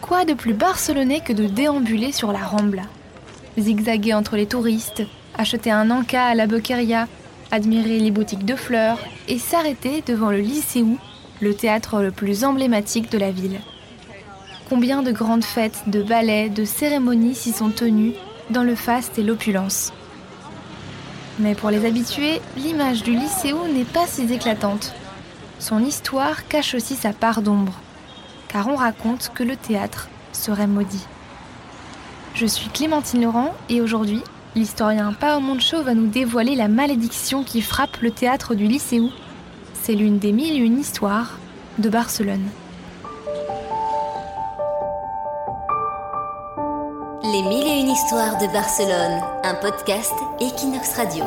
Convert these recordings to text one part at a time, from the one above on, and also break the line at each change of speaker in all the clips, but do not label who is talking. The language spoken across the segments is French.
Quoi de plus barcelonais que de déambuler sur la Rambla Zigzaguer entre les touristes, acheter un encas à la Boqueria, admirer les boutiques de fleurs et s'arrêter devant le Lycéou, le théâtre le plus emblématique de la ville. Combien de grandes fêtes, de ballets, de cérémonies s'y sont tenues dans le faste et l'opulence. Mais pour les habitués, l'image du Lycéo n'est pas si éclatante. Son histoire cache aussi sa part d'ombre, car on raconte que le théâtre serait maudit. Je suis Clémentine Laurent et aujourd'hui, l'historien Pao Moncho va nous dévoiler la malédiction qui frappe le théâtre du Lycéo. C'est l'une des mille et une histoires de Barcelone.
Les mille et une histoires de Barcelone, un podcast Equinox Radio.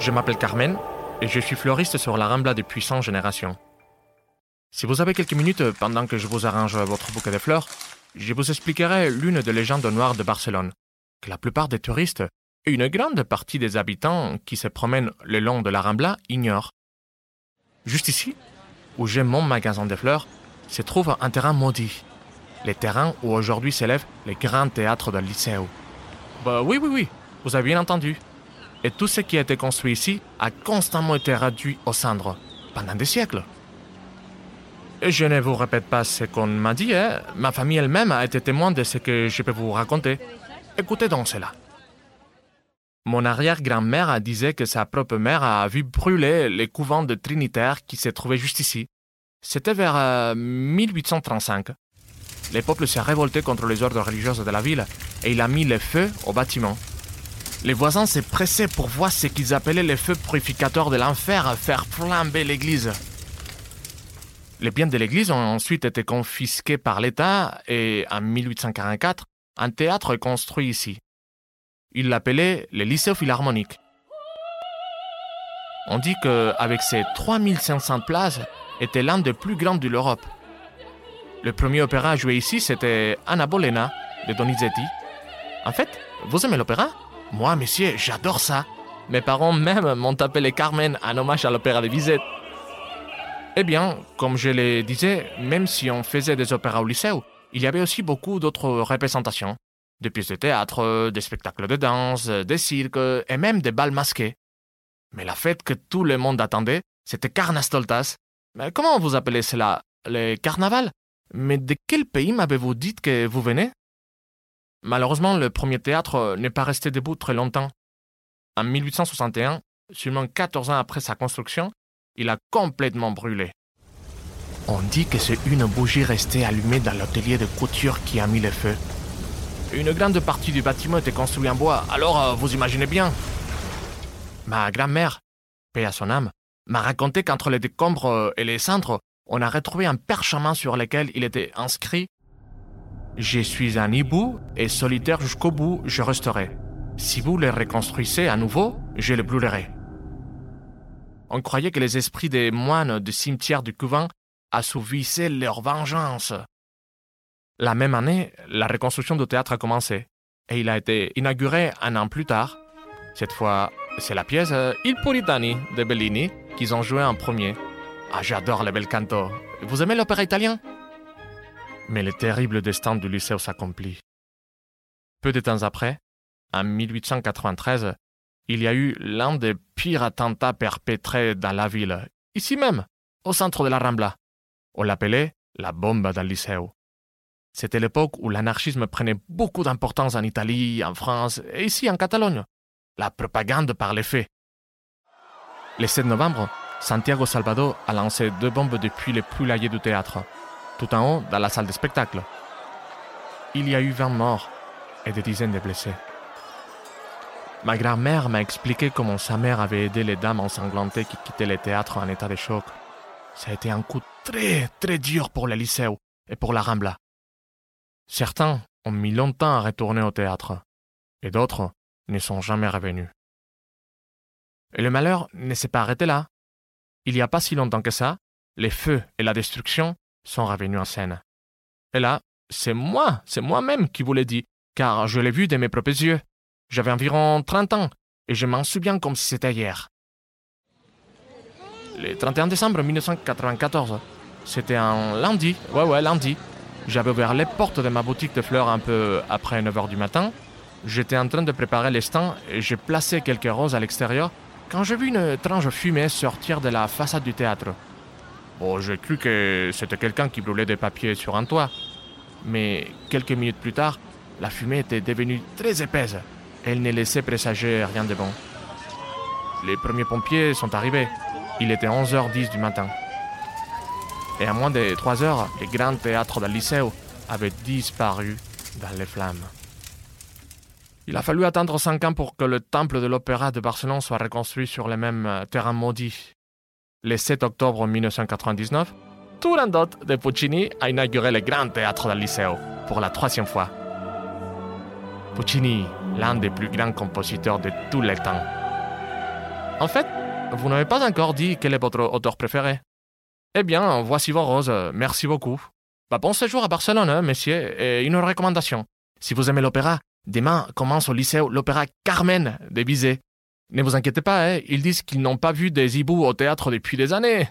Je m'appelle Carmen et je suis fleuriste sur la Rambla depuis 100 générations. Si vous avez quelques minutes pendant que je vous arrange votre bouquet de fleurs, je vous expliquerai l'une des légendes noires de Barcelone, que la plupart des touristes et une grande partie des habitants qui se promènent le long de la Rambla ignorent. Juste ici, où j'ai mon magasin de fleurs, se trouve un terrain maudit. Le terrain où aujourd'hui s'élève le grand théâtre de Liceo. Bah oui, oui, oui, vous avez bien entendu. Et tout ce qui a été construit ici a constamment été réduit aux cendres pendant des siècles. Et je ne vous répète pas ce qu'on m'a dit, hein. ma famille elle-même a été témoin de ce que je peux vous raconter. Écoutez donc cela. Mon arrière-grand-mère disait que sa propre mère a vu brûler les couvents de Trinitaires qui se trouvaient juste ici. C'était vers 1835. Les peuples s'est révolté contre les ordres religieuses de la ville et il a mis le feu au bâtiment. Les voisins s'est pressés pour voir ce qu'ils appelaient les feux purificateurs de l'enfer faire flamber l'église. Les biens de l'église ont ensuite été confisqués par l'État et, en 1844, un théâtre est construit ici. Il l'appelait le Lycée Philharmonique. On dit qu'avec ses 3500 places, était l'un des plus grands de l'Europe. Le premier opéra joué ici, c'était Anna Bolena de Donizetti. En fait, vous aimez l'opéra? Moi, monsieur, j'adore ça. Mes parents même m'ont appelé Carmen en hommage à l'opéra de Bizet. Eh bien, comme je le disais, même si on faisait des opéras au lycée, il y avait aussi beaucoup d'autres représentations. Des pièces de théâtre, des spectacles de danse, des cirques et même des balles masqués. Mais la fête que tout le monde attendait, c'était Carnastoltas. Mais comment vous appelez cela? Le carnaval Mais de quel pays m'avez-vous dit que vous venez? Malheureusement, le premier théâtre n'est pas resté debout très longtemps. En 1861, seulement 14 ans après sa construction, il a complètement brûlé. On dit que c'est une bougie restée allumée dans l'atelier de couture qui a mis le feu. Une grande partie du bâtiment était construite en bois, alors euh, vous imaginez bien. Ma grand-mère, paix à son âme, m'a raconté qu'entre les décombres euh, et les cendres, on a retrouvé un perchement sur lequel il était inscrit Je suis un hibou et solitaire jusqu'au bout, je resterai. Si vous le reconstruisez à nouveau, je le brûlerai. On croyait que les esprits des moines du cimetière du couvent assouvissaient leur vengeance. La même année, la reconstruction du théâtre a commencé et il a été inauguré un an plus tard. Cette fois, c'est la pièce Il Puritani de Bellini qu'ils ont joué en premier. Ah, j'adore le bel canto. Vous aimez l'opéra italien? Mais le terrible destin du lycée s'accomplit. Peu de temps après, en 1893, il y a eu l'un des pires attentats perpétrés dans la ville, ici même, au centre de la Rambla. On l'appelait la bombe del Liceo. C'était l'époque où l'anarchisme prenait beaucoup d'importance en Italie, en France et ici en Catalogne. La propagande par les faits. Le 7 novembre, Santiago Salvador a lancé deux bombes depuis les poulaillers du théâtre, tout en haut dans la salle de spectacle. Il y a eu 20 morts et des dizaines de blessés. Ma grand-mère m'a expliqué comment sa mère avait aidé les dames ensanglantées qui quittaient le théâtre en état de choc. Ça a été un coup très, très dur pour le lycée et pour la Rambla. Certains ont mis longtemps à retourner au théâtre, et d'autres ne sont jamais revenus. Et le malheur ne s'est pas arrêté là. Il n'y a pas si longtemps que ça, les feux et la destruction sont revenus en scène. Et là, c'est moi, c'est moi-même qui vous l'ai dit, car je l'ai vu de mes propres yeux. J'avais environ 30 ans et je m'en souviens comme si c'était hier. le 31 décembre 1994. C'était un lundi, ouais ouais lundi. J'avais ouvert les portes de ma boutique de fleurs un peu après 9h du matin. J'étais en train de préparer les stands et j'ai placé quelques roses à l'extérieur quand j'ai vu une étrange fumée sortir de la façade du théâtre. Bon, j'ai cru que c'était quelqu'un qui brûlait des papiers sur un toit. Mais quelques minutes plus tard, la fumée était devenue très épaisse. Elle ne laissait présager rien de bon. Les premiers pompiers sont arrivés. Il était 11h10 du matin. Et à moins de 3 heures, le grand théâtre del Liceo avait disparu dans les flammes. Il a fallu attendre 5 ans pour que le temple de l'opéra de Barcelone soit reconstruit sur le même euh, terrain maudit. Le 7 octobre 1999, Turandot de Puccini a inauguré le grand théâtre del Liceo pour la troisième fois. Puccini, l'un des plus grands compositeurs de tous les temps. En fait, vous n'avez pas encore dit quel est votre auteur préféré. Eh bien, voici vos roses, merci beaucoup. Bah, bon séjour à Barcelone, hein, messieurs, et une recommandation. Si vous aimez l'opéra, demain commence au lycée l'opéra Carmen de Bizet. Ne vous inquiétez pas, hein, ils disent qu'ils n'ont pas vu des hiboux au théâtre depuis des années.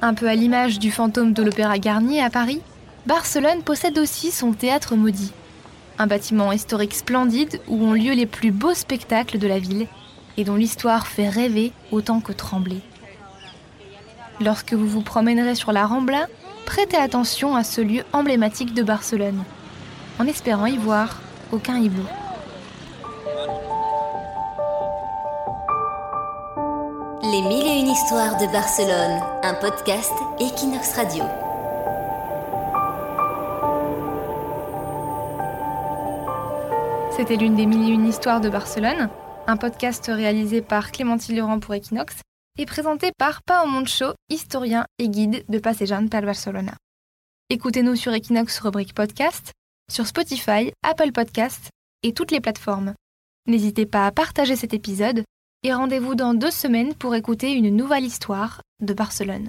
Un peu à l'image du fantôme de l'Opéra Garnier à Paris, Barcelone possède aussi son théâtre maudit. Un bâtiment historique splendide où ont lieu les plus beaux spectacles de la ville et dont l'histoire fait rêver autant que trembler. Lorsque vous vous promènerez sur la Rambla, prêtez attention à ce lieu emblématique de Barcelone, en espérant y voir aucun hibou.
Les mille et une histoires de Barcelone, un podcast Equinox Radio.
C'était l'une des mille et une histoires de Barcelone, un podcast réalisé par Clémentine Laurent pour Equinox et présenté par Pao Moncho, historien et guide de Passejant per Barcelona. Écoutez-nous sur Equinox rubrique podcast, sur Spotify, Apple Podcasts et toutes les plateformes. N'hésitez pas à partager cet épisode et rendez-vous dans deux semaines pour écouter une nouvelle histoire de Barcelone.